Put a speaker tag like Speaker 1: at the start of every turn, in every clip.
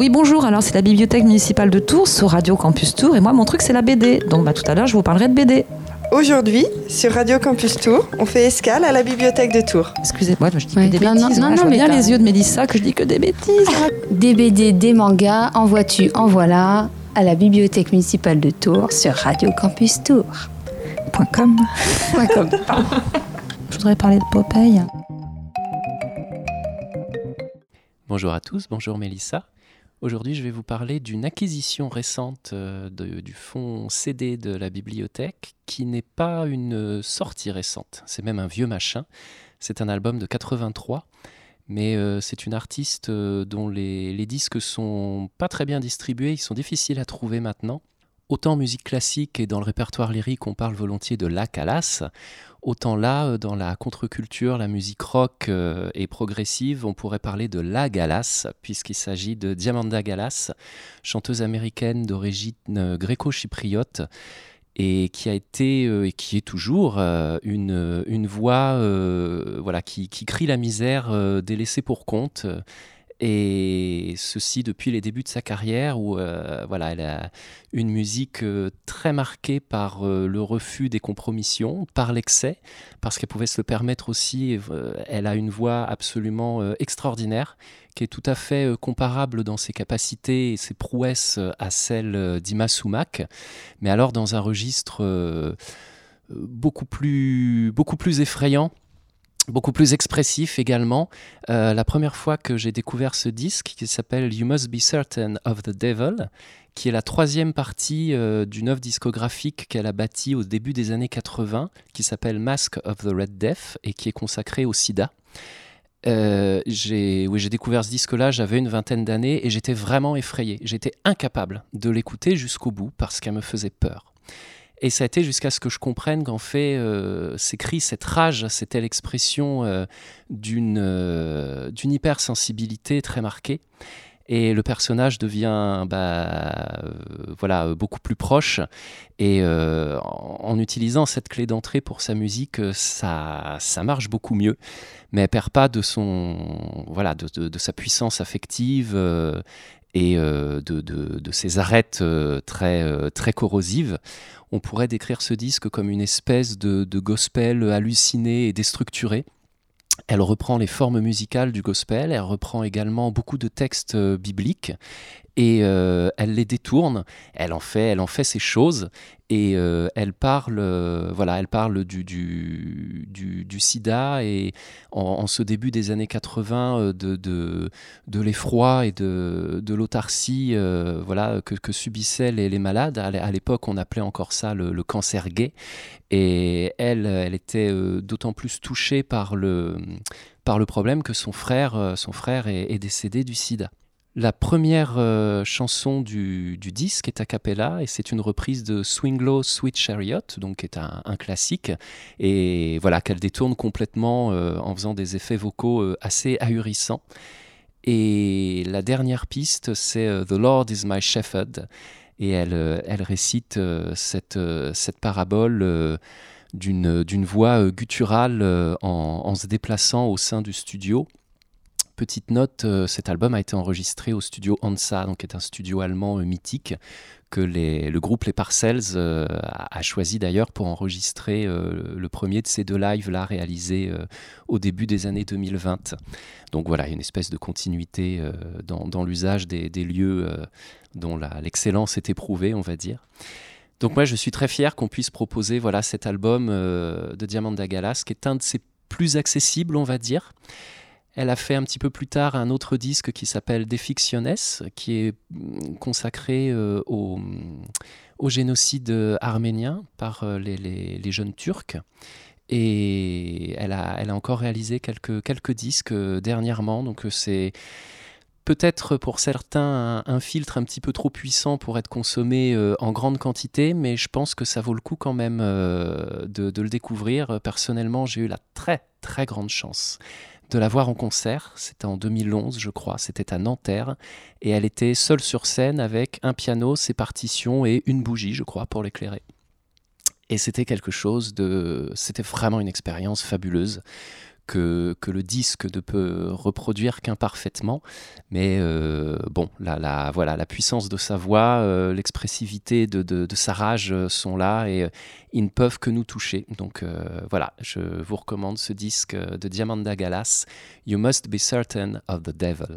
Speaker 1: Oui, bonjour. Alors, c'est la bibliothèque municipale de Tours sur Radio Campus Tours. Et moi, mon truc, c'est la BD. Donc, bah, tout à l'heure, je vous parlerai de BD.
Speaker 2: Aujourd'hui, sur Radio Campus Tours, on fait escale à la bibliothèque de Tours.
Speaker 1: Excusez-moi, je dis
Speaker 3: Ouais.
Speaker 1: que des
Speaker 3: Non,
Speaker 1: bêtises.
Speaker 3: non,
Speaker 1: Voilà,
Speaker 3: non,
Speaker 1: je vois
Speaker 3: mais
Speaker 1: bien les yeux de Mélissa que je dis que des bêtises.
Speaker 3: Des BD, des mangas, en vois-tu, en voilà, à la bibliothèque municipale de Tours sur Radio Campus Tours.
Speaker 1: Point com.
Speaker 3: Point com.
Speaker 1: Je voudrais parler de Popeye.
Speaker 4: Bonjour à tous, bonjour Mélissa. Aujourd'hui, je vais vous parler d'une acquisition récente euh, du fonds CD de la bibliothèque qui n'est pas une sortie récente, c'est même un vieux machin. C'est un album de 83, mais euh, c'est une artiste euh, dont les, les disques sont pas très bien distribués, ils sont difficiles à trouver maintenant. Autant en musique classique et dans le répertoire lyrique, on parle volontiers de la Calas, autant là, euh, dans la contre-culture, la musique rock euh, et progressive, on pourrait parler de la Galas, puisqu'il s'agit de Diamanda Galas, chanteuse américaine d'origine euh, gréco-chypriote, et qui a été et qui est toujours une, voix voilà, qui, crie la misère des laissés pour compte. Et ceci depuis les débuts de sa carrière où euh, voilà, elle a une musique euh, très marquée par euh, le refus des compromissions, par l'excès, parce qu'elle pouvait se le permettre aussi. elle a une voix absolument extraordinaire, qui est tout à fait comparable dans ses capacités et ses prouesses à celle d'Ima Sumac, mais alors dans un registre beaucoup, plus, beaucoup plus effrayant. Beaucoup plus expressif également. Euh, la première fois que j'ai découvert ce disque qui s'appelle You Must Be Certain of the Devil, qui est la troisième partie euh, d'une œuvre discographique qu'elle a bâtie au début des années 80, qui s'appelle Mask of the Red Death et qui est consacrée au sida. Euh, j'ai découvert ce disque-là, j'avais une vingtaine d'années et j'étais vraiment effrayé. J'étais incapable de l'écouter jusqu'au bout parce qu'elle me faisait peur. Et ça a été jusqu'à ce que je comprenne qu'en fait, euh, ces cris, cette rage, c'était l'expression euh, d'une euh, d'une hypersensibilité très marquée. Et le personnage devient bah, euh, voilà, euh, beaucoup plus proche. Et euh, en, utilisant cette clé d'entrée pour sa musique, euh, ça, ça marche beaucoup mieux. Mais elle perd pas de, son, voilà, de, de- sa puissance affective euh, et euh, de, de- ses arêtes euh, très, euh, très corrosives. On pourrait décrire ce disque comme une espèce de, gospel halluciné et déstructuré. Elle reprend les formes musicales du gospel, elle reprend également beaucoup de textes bibliques et euh, elle les détourne, elle en fait, elle en fait ses choses et euh, elle parle, euh, voilà, elle parle du, du, du, sida et en, ce début des années 80 euh, de, de, de l'effroi et de, de l'autarcie voilà, que, que subissaient les, les malades. À l'é- à l'époque, on appelait encore ça le, cancer gay. Et elle, elle était d'autant plus touchée par le, par le problème que son frère, son frère est décédé du sida. La première euh, chanson du, disque est a cappella et c'est une reprise de Swing Low Sweet Chariot, donc qui est un, classique, et voilà qu'elle détourne complètement euh, en faisant des effets vocaux euh, assez ahurissants. Et la dernière piste, c'est The Lord is my shepherd, et elle, récite cette, parabole d'une voix gutturale en se déplaçant au sein du studio. Petite note, euh, cet album a été enregistré au studio Hansa, donc qui est un studio allemand euh, mythique que le groupe Les Parcells euh, a, choisi d'ailleurs pour enregistrer le premier de ces deux lives là réalisés au début des années 2020. Donc voilà, une espèce de continuité dans, l'usage des, lieux dont l'excellence est éprouvée, on va dire. Donc moi, je suis très fier qu'on puisse proposer voilà cet album de Diamanda Galas, qui est un de ses plus accessibles, on va dire. Elle a fait un petit peu plus tard un autre disque qui s'appelle De Fictiones, qui est mm, consacré euh, au, au génocide arménien par euh, les, jeunes Turcs. Et elle a, encore réalisé quelques, disques euh, dernièrement. Donc c'est peut-être pour certains un, filtre un petit peu trop puissant pour être consommé en grande quantité, mais je pense que ça vaut le coup quand même de le découvrir. Personnellement, j'ai eu la très très grande chance de la voir en concert. C'était en 2011, je crois. C'était à Nanterre. Et elle était seule sur scène avec un piano, ses partitions et une bougie, je crois, pour l'éclairer. Et c'était quelque chose de. C'était vraiment une expérience fabuleuse
Speaker 1: que, le disque ne peut reproduire qu'imparfaitement. Mais euh, bon, la, la, voilà, la puissance de sa voix, euh, l'expressivité de, de, de, sa rage sont là et ils ne peuvent que nous toucher. Donc voilà, je vous recommande ce disque de Diamanda Galas, You Must Be Certain of the Devil.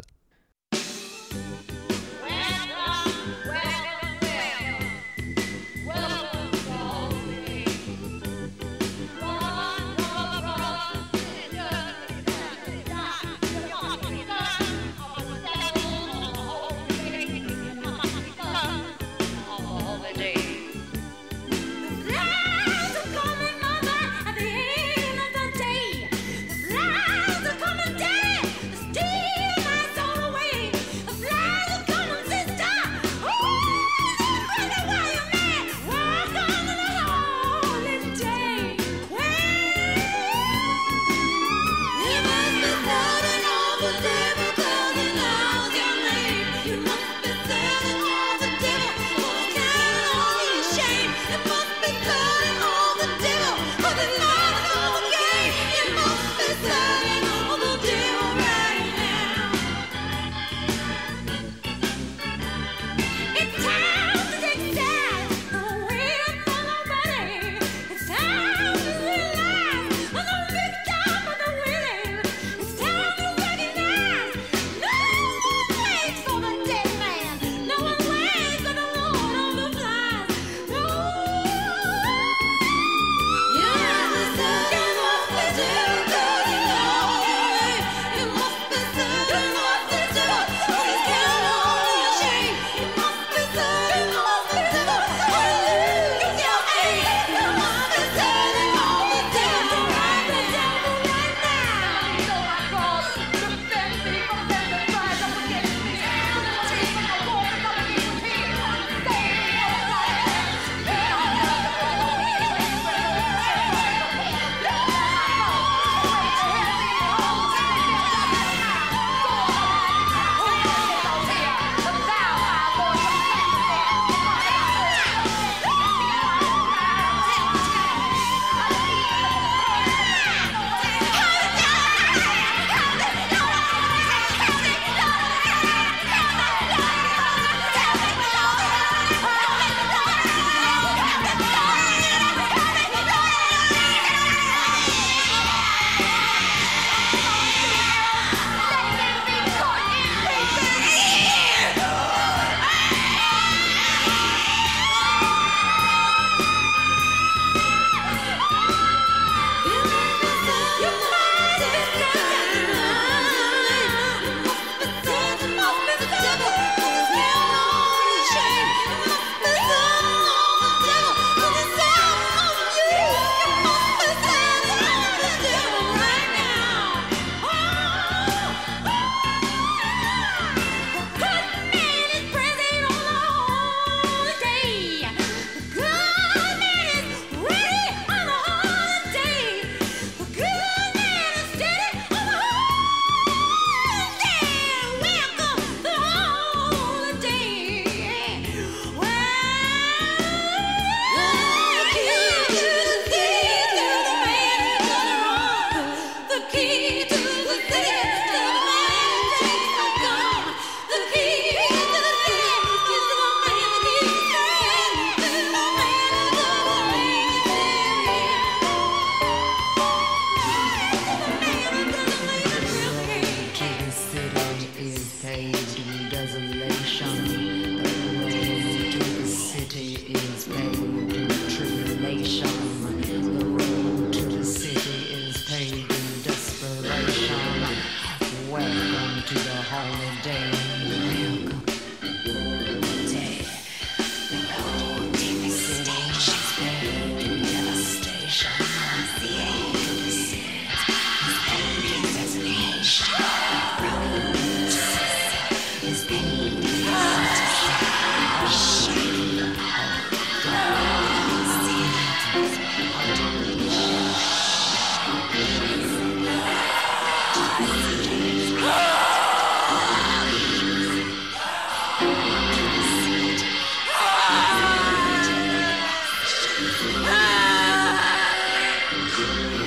Speaker 5: Thank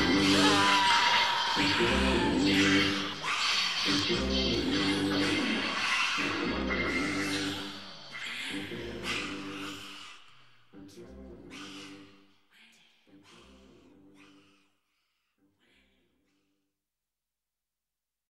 Speaker 5: you.